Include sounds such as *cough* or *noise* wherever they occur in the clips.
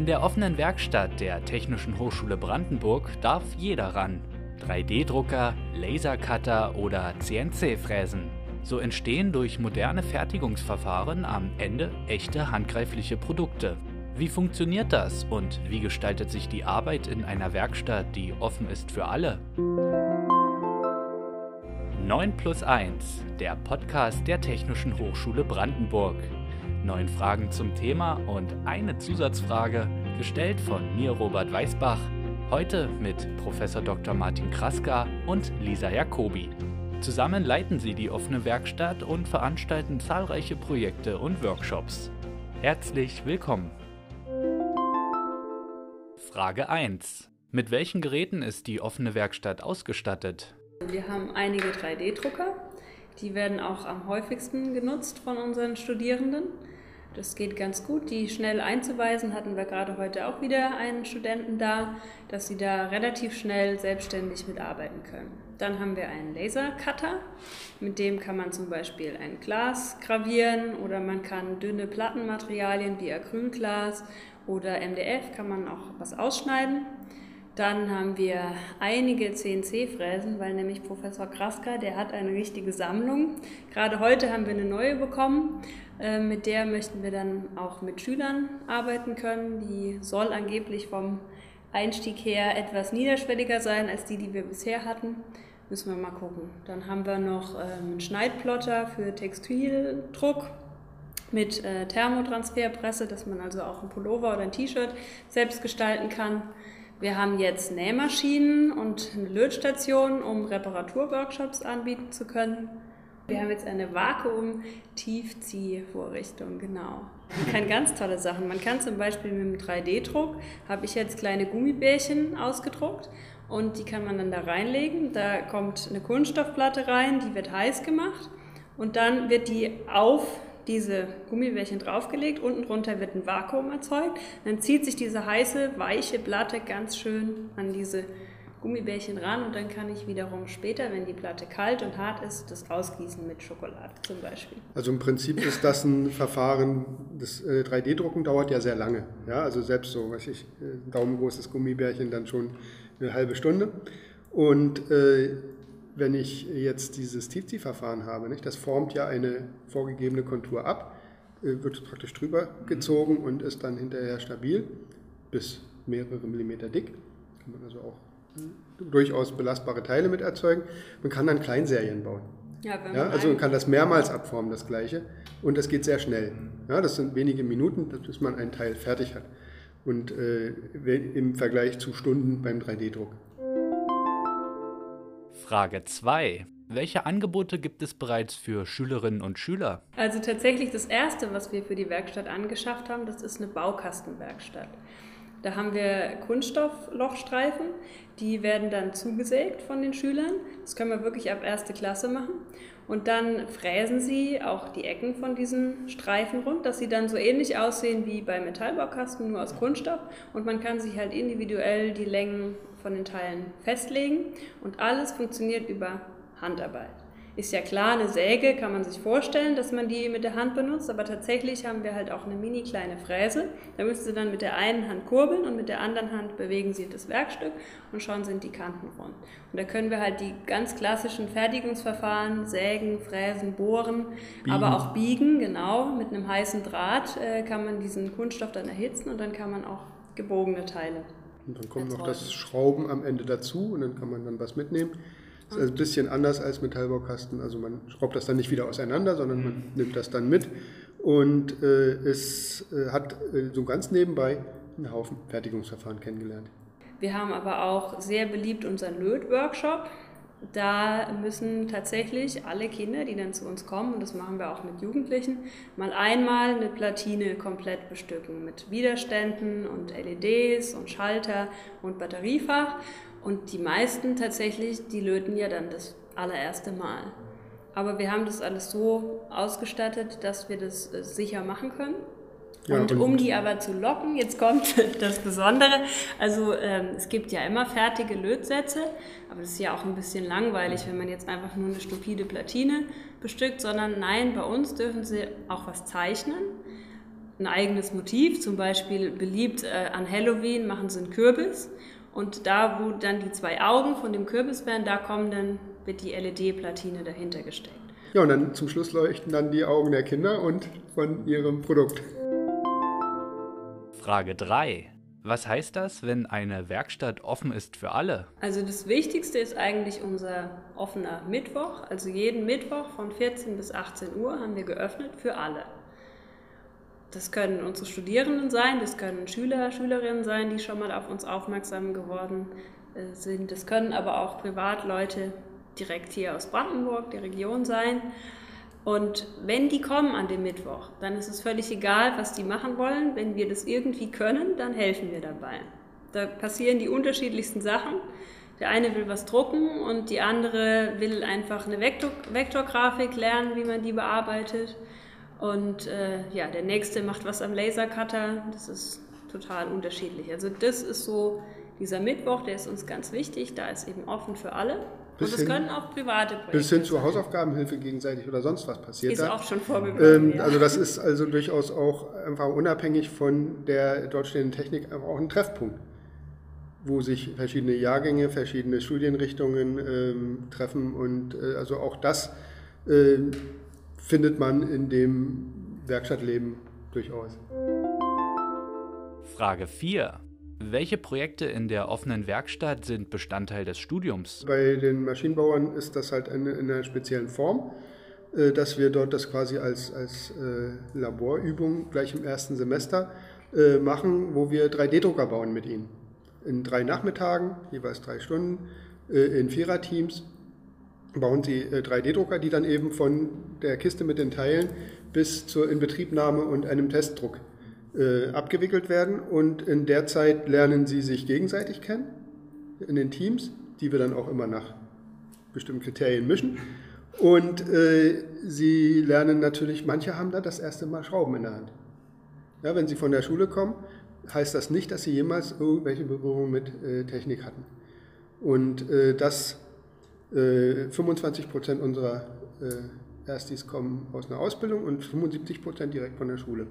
In der offenen Werkstatt der Technischen Hochschule Brandenburg darf jeder ran. 3D-Drucker, Lasercutter oder CNC-Fräsen. So entstehen durch moderne Fertigungsverfahren am Ende echte handgreifliche Produkte. Wie funktioniert das und wie gestaltet sich die Arbeit in einer Werkstatt, die offen ist für alle? 9 plus 1, der Podcast der Technischen Hochschule Brandenburg. Neun Fragen zum Thema und eine Zusatzfrage, gestellt von mir Robert Weißbach, heute mit Prof. Dr. Martin Kraska und Lisa Jacobi. Zusammen leiten sie die offene Werkstatt und veranstalten zahlreiche Projekte und Workshops. Herzlich willkommen! Frage 1. Mit welchen Geräten ist die offene Werkstatt ausgestattet? Wir haben einige 3D-Drucker. Die werden auch am häufigsten genutzt von unseren Studierenden. Das geht ganz gut, die schnell einzuweisen. Hatten wir gerade heute auch wieder einen Studenten da, dass sie da relativ schnell selbstständig mitarbeiten können. Dann haben wir einen Lasercutter, mit dem kann man zum Beispiel ein Glas gravieren oder man kann dünne Plattenmaterialien wie Acrylglas oder MDF kann man auch was ausschneiden. Dann haben wir einige CNC-Fräsen, weil nämlich Professor Kraska, der hat eine richtige Sammlung. Gerade heute haben wir eine neue bekommen. Ähm, mit der möchten wir dann auch mit Schülern arbeiten können. Die soll angeblich vom Einstieg her etwas niederschwelliger sein als die, die wir bisher hatten. Müssen wir mal gucken. Dann haben wir noch ähm, einen Schneidplotter für Textildruck mit äh, Thermotransferpresse, dass man also auch ein Pullover oder ein T-Shirt selbst gestalten kann. Wir haben jetzt Nähmaschinen und eine Lötstation, um Reparaturworkshops anbieten zu können. Wir haben jetzt eine Vakuum-Tiefziehvorrichtung, genau. Man kann ganz tolle Sachen. Man kann zum Beispiel mit dem 3D-Druck, habe ich jetzt kleine Gummibärchen ausgedruckt und die kann man dann da reinlegen. Da kommt eine Kunststoffplatte rein, die wird heiß gemacht und dann wird die auf diese Gummibärchen draufgelegt, unten drunter wird ein Vakuum erzeugt, dann zieht sich diese heiße, weiche Platte ganz schön an diese Gummibärchen ran und dann kann ich wiederum später, wenn die Platte kalt und hart ist, das ausgießen mit Schokolade zum Beispiel. Also im Prinzip ist das ein Verfahren, das 3D-Drucken äh, dauert ja sehr lange. Ja, also selbst so, weiß ich, ein daumengroßes Gummibärchen dann schon eine halbe Stunde. Und äh, wenn ich jetzt dieses Tizi-Verfahren habe, nicht, das formt ja eine vorgegebene Kontur ab, äh, wird praktisch drüber gezogen und ist dann hinterher stabil, bis mehrere Millimeter dick. Kann man also auch durchaus belastbare Teile mit erzeugen. Man kann dann Kleinserien bauen. Ja, ja, also man kann das mehrmals abformen, das gleiche. Und das geht sehr schnell. Ja, das sind wenige Minuten, bis man ein Teil fertig hat. Und äh, im Vergleich zu Stunden beim 3D-Druck. Frage 2. Welche Angebote gibt es bereits für Schülerinnen und Schüler? Also tatsächlich das Erste, was wir für die Werkstatt angeschafft haben, das ist eine Baukastenwerkstatt. Da haben wir Kunststofflochstreifen, die werden dann zugesägt von den Schülern. Das können wir wirklich ab erste Klasse machen. Und dann fräsen sie auch die Ecken von diesen Streifen rund, dass sie dann so ähnlich aussehen wie bei Metallbaukasten, nur aus Kunststoff. Und man kann sich halt individuell die Längen von den Teilen festlegen und alles funktioniert über Handarbeit. Ist ja klar, eine Säge kann man sich vorstellen, dass man die mit der Hand benutzt, aber tatsächlich haben wir halt auch eine mini kleine Fräse. Da müssen Sie dann mit der einen Hand kurbeln und mit der anderen Hand bewegen Sie das Werkstück und schon sind die Kanten rund. Und da können wir halt die ganz klassischen Fertigungsverfahren, sägen, fräsen, bohren, biegen. aber auch biegen, genau. Mit einem heißen Draht äh, kann man diesen Kunststoff dann erhitzen und dann kann man auch gebogene Teile und dann kommt noch das Schrauben am Ende dazu und dann kann man dann was mitnehmen. Das ist also ein bisschen anders als Metallbaukasten. Also man schraubt das dann nicht wieder auseinander, sondern man mhm. nimmt das dann mit. Und äh, es äh, hat äh, so ganz nebenbei einen Haufen Fertigungsverfahren kennengelernt. Wir haben aber auch sehr beliebt unseren Lötworkshop. Da müssen tatsächlich alle Kinder, die dann zu uns kommen, und das machen wir auch mit Jugendlichen, mal einmal eine Platine komplett bestücken mit Widerständen und LEDs und Schalter und Batteriefach. Und die meisten tatsächlich, die löten ja dann das allererste Mal. Aber wir haben das alles so ausgestattet, dass wir das äh, sicher machen können. Ja, und, und, um die aber zu locken, jetzt kommt *laughs* das Besondere. Also ähm, es gibt ja immer fertige Lötsätze, aber das ist ja auch ein bisschen langweilig, wenn man jetzt einfach nur eine stupide Platine bestückt, sondern nein, bei uns dürfen sie auch was zeichnen. ein eigenes Motiv. Zum Beispiel beliebt äh, an Halloween machen sie einen Kürbis. Und da, wo dann die zwei Augen von dem Kürbis wären, da kommen dann, wird die LED-Platine dahinter gesteckt. Ja, und dann zum Schluss leuchten dann die Augen der Kinder und von ihrem Produkt. Frage 3. Was heißt das, wenn eine Werkstatt offen ist für alle? Also das Wichtigste ist eigentlich unser offener Mittwoch. Also jeden Mittwoch von 14 bis 18 Uhr haben wir geöffnet für alle. Das können unsere Studierenden sein, das können Schüler, Schülerinnen sein, die schon mal auf uns aufmerksam geworden äh, sind. Das können aber auch Privatleute direkt hier aus Brandenburg, der Region sein. Und wenn die kommen an dem Mittwoch, dann ist es völlig egal, was die machen wollen. Wenn wir das irgendwie können, dann helfen wir dabei. Da passieren die unterschiedlichsten Sachen. Der eine will was drucken und die andere will einfach eine Vektor Vektorgrafik lernen, wie man die bearbeitet. Und äh, ja, der nächste macht was am Lasercutter. Das ist total unterschiedlich. Also das ist so dieser Mittwoch, der ist uns ganz wichtig. Da ist eben offen für alle. Bis und es können auch private Projekte Bis hin zur sein. Hausaufgabenhilfe gegenseitig oder sonst was passiert Ist da. auch schon vorgekommen. Ähm, ja. Also das ist also durchaus auch einfach unabhängig von der dort stehenden Technik einfach auch ein Treffpunkt, wo sich verschiedene Jahrgänge, verschiedene Studienrichtungen ähm, treffen und äh, also auch das äh, findet man in dem Werkstattleben durchaus. Frage 4. Welche Projekte in der offenen Werkstatt sind Bestandteil des Studiums? Bei den Maschinenbauern ist das halt in, in einer speziellen Form, äh, dass wir dort das quasi als, als äh, Laborübung gleich im ersten Semester äh, machen, wo wir 3D-Drucker bauen mit ihnen. In drei Nachmittagen, jeweils drei Stunden, in Viererteams bauen sie äh, 3D-Drucker, die dann eben von der Kiste mit den Teilen bis zur Inbetriebnahme und einem Testdruck äh, abgewickelt werden. Und in der Zeit lernen sie sich gegenseitig kennen in den Teams, die wir dann auch immer nach bestimmten Kriterien mischen. Und äh, sie lernen natürlich, manche haben da das erste Mal Schrauben in der Hand. Ja, wenn sie von der Schule kommen, heißt das nicht, dass sie jemals irgendwelche Berührungen mit äh, Technik hatten. Und äh, das äh, 25 Prozent unserer äh, Erstis kommen aus einer Ausbildung und 75 Prozent direkt von der Schule.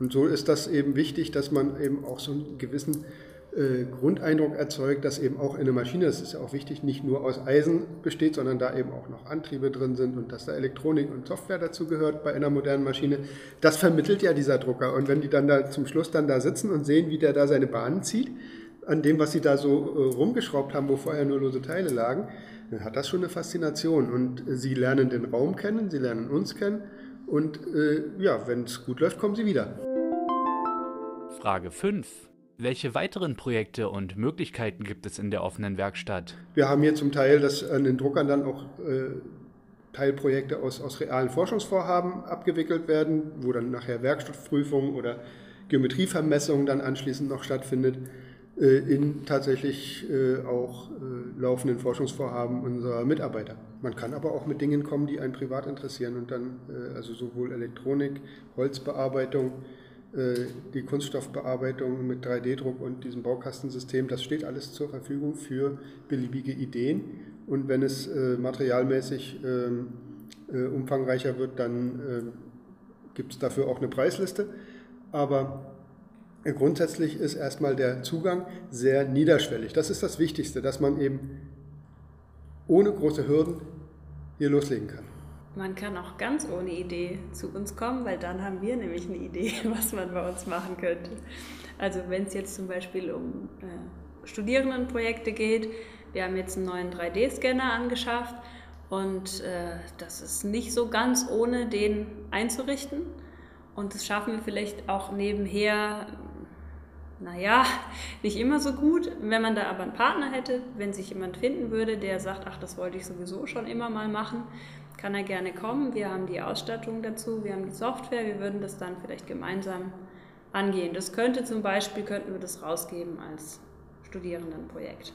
Und so ist das eben wichtig, dass man eben auch so einen gewissen äh, Grundeindruck erzeugt, dass eben auch eine Maschine, das ist ja auch wichtig, nicht nur aus Eisen besteht, sondern da eben auch noch Antriebe drin sind und dass da Elektronik und Software dazu gehört bei einer modernen Maschine. Das vermittelt ja dieser Drucker. Und wenn die dann da zum Schluss dann da sitzen und sehen, wie der da seine Bahnen zieht, an dem, was sie da so äh, rumgeschraubt haben, wo vorher nur lose Teile lagen, hat das schon eine Faszination. Und äh, sie lernen den Raum kennen, sie lernen uns kennen. Und äh, ja, wenn es gut läuft, kommen sie wieder. Frage 5. Welche weiteren Projekte und Möglichkeiten gibt es in der offenen Werkstatt? Wir haben hier zum Teil, dass an den Druckern dann auch äh, Teilprojekte aus, aus realen Forschungsvorhaben abgewickelt werden, wo dann nachher Werkstoffprüfungen oder Geometrievermessungen dann anschließend noch stattfindet, in tatsächlich äh, auch äh, laufenden Forschungsvorhaben unserer Mitarbeiter. Man kann aber auch mit Dingen kommen, die einen privat interessieren und dann äh, also sowohl Elektronik, Holzbearbeitung, äh, die Kunststoffbearbeitung mit 3D-Druck und diesem Baukastensystem, das steht alles zur Verfügung für beliebige Ideen. Und wenn es äh, materialmäßig ähm, äh, umfangreicher wird, dann äh, gibt es dafür auch eine Preisliste. Aber äh, grundsätzlich ist erstmal der Zugang sehr niederschwellig. Das ist das Wichtigste, dass man eben ohne große Hürden hier loslegen kann. Man kann auch ganz ohne Idee zu uns kommen, weil dann haben wir nämlich eine Idee, *laughs* was man bei uns machen könnte. Also wenn es jetzt zum Beispiel um äh, Studierendenprojekte geht, wir haben jetzt einen neuen 3D-Scanner angeschafft und äh, das ist nicht so ganz ohne den einzurichten. Und das schaffen wir vielleicht auch nebenher, naja, nicht immer so gut. Wenn man da aber einen Partner hätte, wenn sich jemand finden würde, der sagt, ach, das wollte ich sowieso schon immer mal machen, kann er gerne kommen. Wir haben die Ausstattung dazu, wir haben die Software, wir würden das dann vielleicht gemeinsam angehen. Das könnte zum Beispiel, könnten wir das rausgeben als Studierendenprojekt.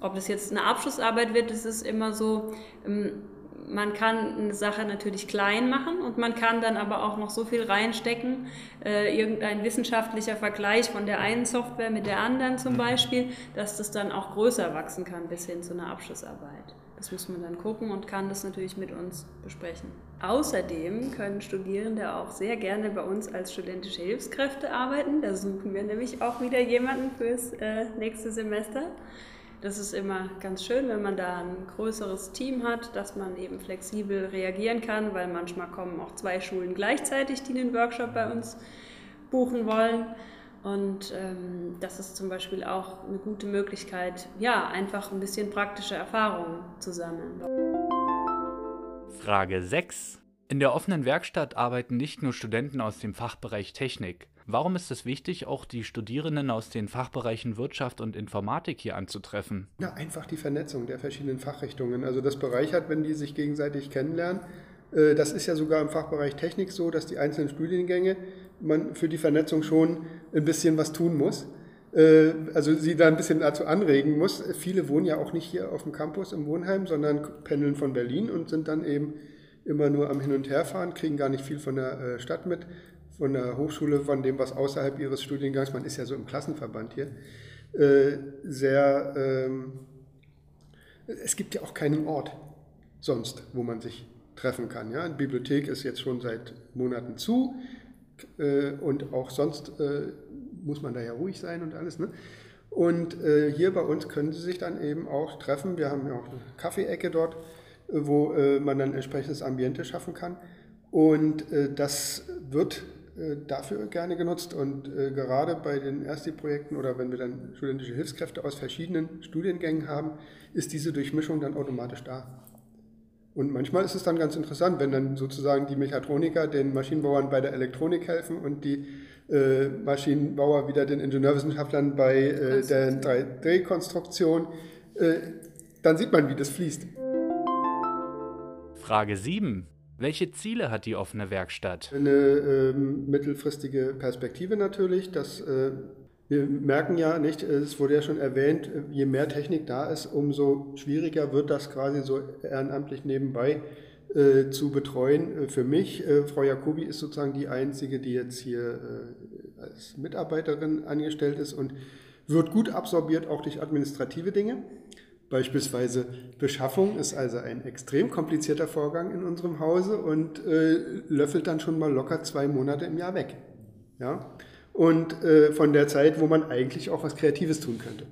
Ob das jetzt eine Abschlussarbeit wird, das ist immer so, ähm, man kann eine Sache natürlich klein machen und man kann dann aber auch noch so viel reinstecken, äh, irgendein wissenschaftlicher Vergleich von der einen Software mit der anderen zum Beispiel, dass das dann auch größer wachsen kann bis hin zu einer Abschlussarbeit. Das muss man dann gucken und kann das natürlich mit uns besprechen. Außerdem können Studierende auch sehr gerne bei uns als studentische Hilfskräfte arbeiten. Da suchen wir nämlich auch wieder jemanden fürs äh, nächste Semester. Das ist immer ganz schön, wenn man da ein größeres Team hat, dass man eben flexibel reagieren kann, weil manchmal kommen auch zwei Schulen gleichzeitig, die den Workshop bei uns buchen wollen. Und ähm, das ist zum Beispiel auch eine gute Möglichkeit, ja, einfach ein bisschen praktische Erfahrungen zu sammeln. Frage 6. In der offenen Werkstatt arbeiten nicht nur Studenten aus dem Fachbereich Technik. Warum ist es wichtig, auch die Studierenden aus den Fachbereichen Wirtschaft und Informatik hier anzutreffen? Ja, einfach die Vernetzung der verschiedenen Fachrichtungen. Also das bereichert, wenn die sich gegenseitig kennenlernen. Äh, das ist ja sogar im Fachbereich Technik so, dass die einzelnen Studiengänge man für die Vernetzung schon ein bisschen was tun muss. Äh, also sie da ein bisschen dazu anregen muss. Viele wohnen ja auch nicht hier auf dem Campus im Wohnheim, sondern pendeln von Berlin und sind dann eben immer nur am Hin- und Herfahren, kriegen gar nicht viel von der äh, Stadt mit, von der Hochschule, von dem, was außerhalb ihres Studiengangs, man ist ja so im Klassenverband hier, äh, sehr, ähm, es gibt ja auch keinen Ort sonst, wo man sich treffen kann. Ja? Die Bibliothek ist jetzt schon seit Monaten zu und auch sonst muss man da ja ruhig sein und alles. Ne? Und äh, hier bei uns können Sie sich dann eben auch treffen. Wir haben ja auch eine Kaffeeecke dort, äh, wo äh, man dann entsprechendes Ambiente schaffen kann. Und äh, das wird äh, dafür gerne genutzt. Und äh, gerade bei den Ersti-Projekten oder wenn wir dann studentische Hilfskräfte aus verschiedenen Studiengängen haben, ist diese Durchmischung dann automatisch da. Und manchmal ist es dann ganz interessant, wenn dann sozusagen die Mechatroniker den Maschinenbauern bei der Elektronik helfen und die äh, Maschinenbauer wieder den Ingenieurwissenschaftlern bei äh, der 3D-Konstruktion. Äh, dann sieht man, wie das fließt. Frage 7. Welche Ziele hat die offene Werkstatt? Eine ähm, mittelfristige Perspektive natürlich. Dass, äh, wir merken ja nicht, es wurde ja schon erwähnt, je mehr Technik da ist, umso schwieriger wird das quasi so ehrenamtlich nebenbei äh, zu betreuen. Äh, für mich, äh, Frau Jacobi ist sozusagen die einzige, die jetzt hier äh, als Mitarbeiterin angestellt ist und wird gut absorbiert auch durch administrative Dinge. Beispielsweise Beschaffung ist also ein extrem komplizierter Vorgang in unserem Hause und äh, löffelt dann schon mal locker zwei Monate im Jahr weg. Ja? Und äh, von der Zeit, wo man eigentlich auch was Kreatives tun könnte.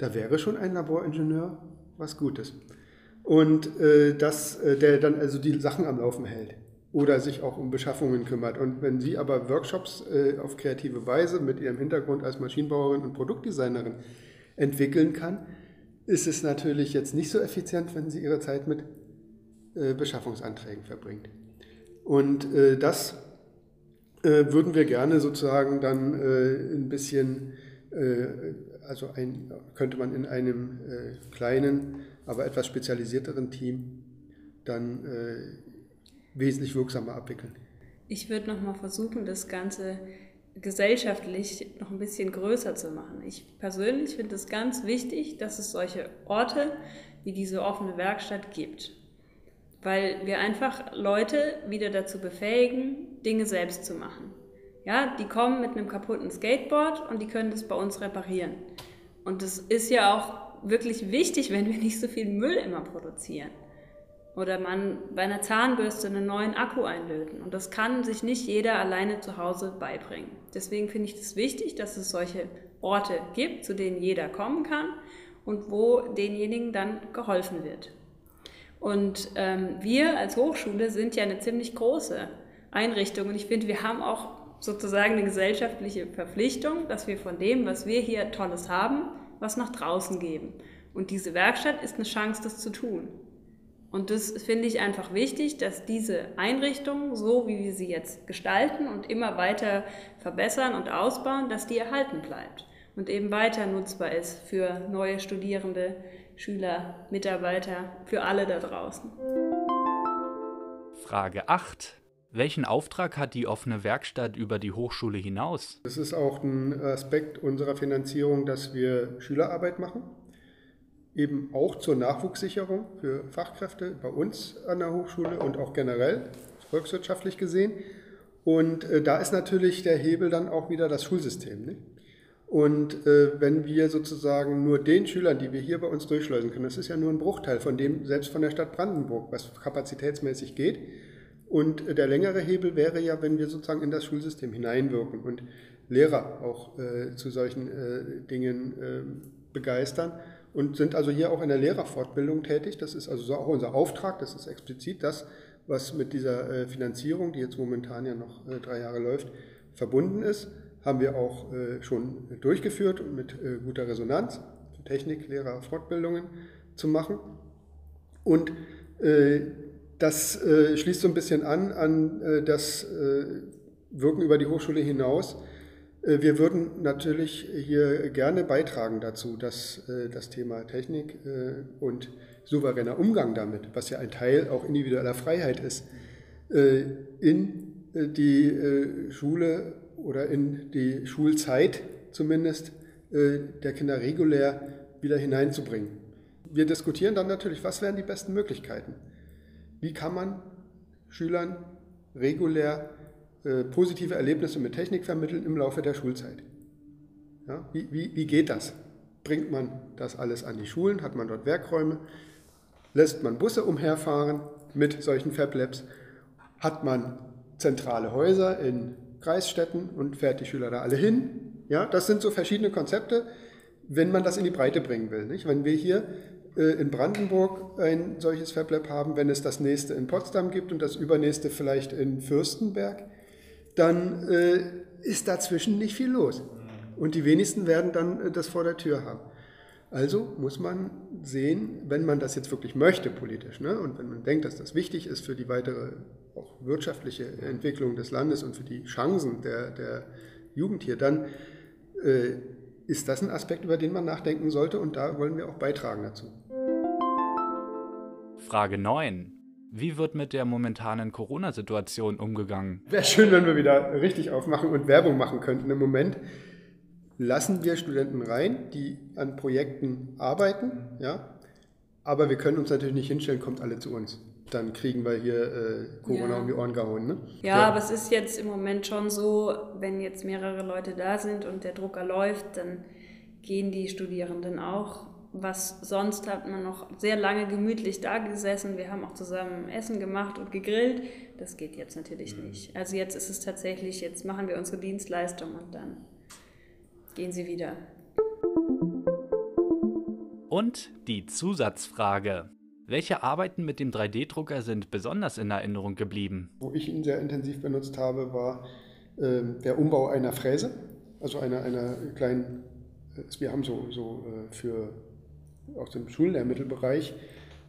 Da wäre schon ein Laboringenieur was Gutes und äh, dass äh, der dann also die Sachen am Laufen hält oder sich auch um Beschaffungen kümmert. Und wenn Sie aber Workshops äh, auf kreative Weise mit Ihrem Hintergrund als Maschinenbauerin und Produktdesignerin entwickeln kann, ist es natürlich jetzt nicht so effizient, wenn Sie Ihre Zeit mit äh, Beschaffungsanträgen verbringt. Und äh, das äh, würden wir gerne sozusagen dann ein bisschen, also ein, könnte man in einem kleinen aber etwas spezialisierteren Team dann äh, wesentlich wirksamer abwickeln. Ich würde noch mal versuchen, das Ganze gesellschaftlich noch ein bisschen größer zu machen. Ich persönlich finde es ganz wichtig, dass es solche Orte wie diese offene Werkstatt gibt, weil wir einfach Leute wieder dazu befähigen, Dinge selbst zu machen. Ja, die kommen mit einem kaputten Skateboard und die können das bei uns reparieren. Und das ist ja auch wirklich wichtig, wenn wir nicht so viel Müll immer produzieren. Oder man bei einer Zahnbürste einen neuen Akku einlöten. Und das kann sich nicht jeder alleine zu Hause beibringen. Deswegen finde ich es das wichtig, dass es solche Orte gibt, zu denen jeder kommen kann und wo denjenigen dann geholfen wird. Und ähm, wir als Hochschule sind ja eine ziemlich große Einrichtung und ich finde, wir haben auch sozusagen eine gesellschaftliche Verpflichtung, dass wir von dem, was wir hier Tolles haben, was nach draußen geben. Und diese Werkstatt ist eine Chance, das zu tun. Und das finde ich einfach wichtig, dass diese Einrichtung, so wie wir sie jetzt gestalten und immer weiter verbessern und ausbauen, dass die erhalten bleibt und eben weiter nutzbar ist für neue Studierende, Schüler, Mitarbeiter, für alle da draußen. Frage 8. Welchen Auftrag hat die offene Werkstatt über die Hochschule hinaus? Das ist auch ein Aspekt unserer Finanzierung, dass wir Schülerarbeit machen. Eben auch zur Nachwuchssicherung für Fachkräfte bei uns an der Hochschule und auch generell, volkswirtschaftlich gesehen. Und äh, da ist natürlich der Hebel dann auch wieder das Schulsystem. Nicht? Und äh, wenn wir sozusagen nur den Schülern, die wir hier bei uns durchschleusen können, das ist ja nur ein Bruchteil von dem, selbst von der Stadt Brandenburg, was kapazitätsmäßig geht, Und der längere Hebel wäre ja, wenn wir sozusagen in das Schulsystem hineinwirken und Lehrer auch äh, zu solchen äh, Dingen äh, begeistern und sind also hier auch in der Lehrerfortbildung tätig. Das ist also auch unser Auftrag, das ist explizit das, was mit dieser äh, Finanzierung, die jetzt momentan ja noch äh, drei Jahre läuft, verbunden ist, haben wir auch äh, schon durchgeführt und mit guter Resonanz, Technik, Lehrer, Fortbildungen zu machen. Und das schließt so ein bisschen an an das Wirken über die Hochschule hinaus wir würden natürlich hier gerne beitragen dazu, dass äh, das Thema Technik äh, und souveräner Umgang damit, was ja ein Teil auch individueller Freiheit ist, in die Schule oder in die Schulzeit zumindest der Kinder regulär wieder hineinzubringen. Wir diskutieren dann natürlich, was wären die besten Möglichkeiten? Wie kann man Schülern regulär äh, positive Erlebnisse mit Technik vermitteln im Laufe der Schulzeit. Ja, wie, wie, wie geht das? Bringt man das alles an die Schulen? Hat man dort Werkräume? Lässt man Busse umherfahren mit solchen Fab Labs? Hat man zentrale Häuser in Kreisstädten und fährt die Schüler da alle hin? Ja, das sind so verschiedene Konzepte, wenn man das in die Breite bringen will. Nicht? Wenn wir hier äh, in Brandenburg ein solches Fab Lab haben, wenn es das nächste in Potsdam gibt und das übernächste vielleicht in Fürstenberg, dann äh, ist dazwischen nicht viel los. Und die wenigsten werden dann äh, das vor der Tür haben. Also muss man sehen, wenn man das jetzt wirklich möchte politisch ne, und wenn man denkt, dass das wichtig ist für die weitere auch wirtschaftliche Entwicklung des Landes und für die Chancen der, der Jugend hier, dann äh, ist das ein Aspekt, über den man nachdenken sollte und da wollen wir auch beitragen dazu. Frage 9. Wie wird mit der momentanen Corona-Situation umgegangen? Wäre schön, wenn wir wieder richtig aufmachen und Werbung machen könnten. Im Moment lassen wir Studenten rein, die an Projekten arbeiten, ja, aber wir können uns natürlich nicht hinstellen, kommt alle zu uns. Dann kriegen wir hier äh, Corona ja. um die Ohren gehauen. Ne? Ja, ja, aber es ist jetzt im Moment schon so, wenn jetzt mehrere Leute da sind und der Drucker läuft, dann gehen die Studierenden auch was sonst hat man noch sehr lange gemütlich da gesessen. Wir haben auch zusammen Essen gemacht und gegrillt. Das geht jetzt natürlich mhm. nicht. Also jetzt ist es tatsächlich, jetzt machen wir unsere Dienstleistung und dann gehen sie wieder. Und die Zusatzfrage. Welche Arbeiten mit dem 3D-Drucker sind besonders in Erinnerung geblieben? Wo ich ihn sehr intensiv benutzt habe, war äh, der Umbau einer Fräse, also einer, einer kleinen, äh, wir haben so, so äh, für aus dem Schullehrmittelbereich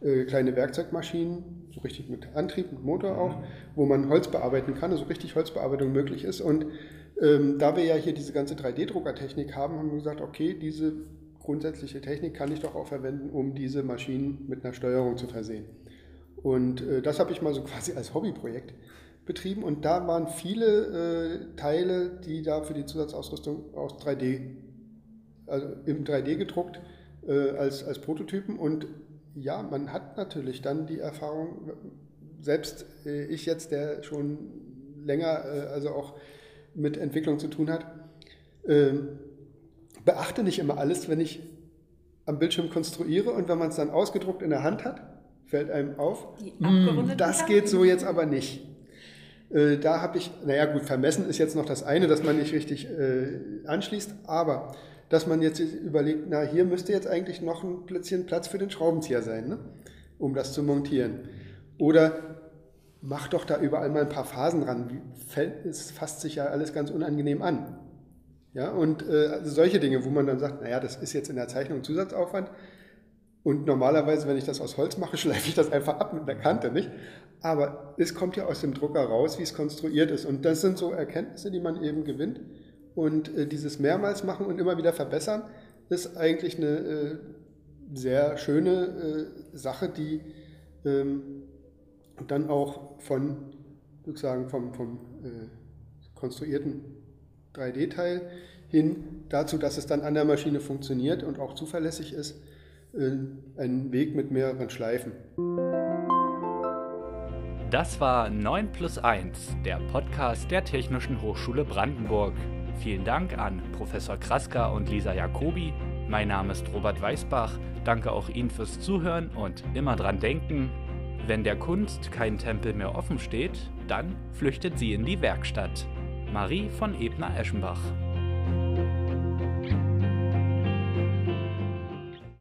äh, kleine Werkzeugmaschinen, so richtig mit Antrieb, mit Motor auch, wo man Holz bearbeiten kann, also richtig Holzbearbeitung möglich ist. Und ähm, da wir ja hier diese ganze 3D-Druckertechnik haben, haben wir gesagt, okay, diese grundsätzliche Technik kann ich doch auch verwenden, um diese Maschinen mit einer Steuerung zu versehen. Und äh, das habe ich mal so *laughs* quasi als Hobbyprojekt betrieben und da waren viele äh, Teile, die da für die Zusatzausrüstung aus 3D, also im 3D gedruckt äh, als, als Prototypen. Und ja, man hat natürlich dann die Erfahrung, selbst äh, ich jetzt, der schon länger, äh, also auch mit Entwicklung zu tun hat, äh, beachte nicht immer alles, wenn ich am Bildschirm konstruiere und wenn man es dann ausgedruckt in der Hand hat, fällt einem auf, hm, das geht so jetzt aber nicht. Äh, da habe ich, naja gut, vermessen ist jetzt noch das eine, dass man nicht richtig äh, anschließt, aber dass man jetzt überlegt, na, hier müsste jetzt eigentlich noch ein Plätzchen Platz für den Schraubenzieher sein, ne? um das zu montieren. Oder mach doch da überall mal ein paar Phasen ran. Es fasst sich ja alles ganz unangenehm an. Ja, und äh, also solche Dinge, wo man dann sagt, naja, das ist jetzt in der Zeichnung Zusatzaufwand. Und normalerweise, wenn ich das aus Holz mache, *laughs* schleife ich das einfach ab mit der Kante, nicht? Aber es kommt ja aus dem Drucker raus, wie es konstruiert ist. Und das sind so Erkenntnisse, die man eben gewinnt. Und äh, dieses mehrmals machen und immer wieder verbessern, ist eigentlich eine äh, sehr schöne äh, Sache, die ähm, dann auch von sozusagen vom, vom äh, konstruierten 3D-Teil hin dazu, dass es dann an der Maschine funktioniert und auch zuverlässig ist, äh, ein Weg mit mehreren Schleifen. Das war 9 plus 1, der Podcast der Technischen Hochschule Brandenburg. Vielen Dank an Professor Kraska und Lisa Jacobi. Mein Name ist Robert Weißbach. Danke auch Ihnen fürs Zuhören und immer dran denken. Wenn der Kunst kein Tempel mehr offen steht, dann flüchtet sie in die Werkstatt. Marie von Ebner-Eschenbach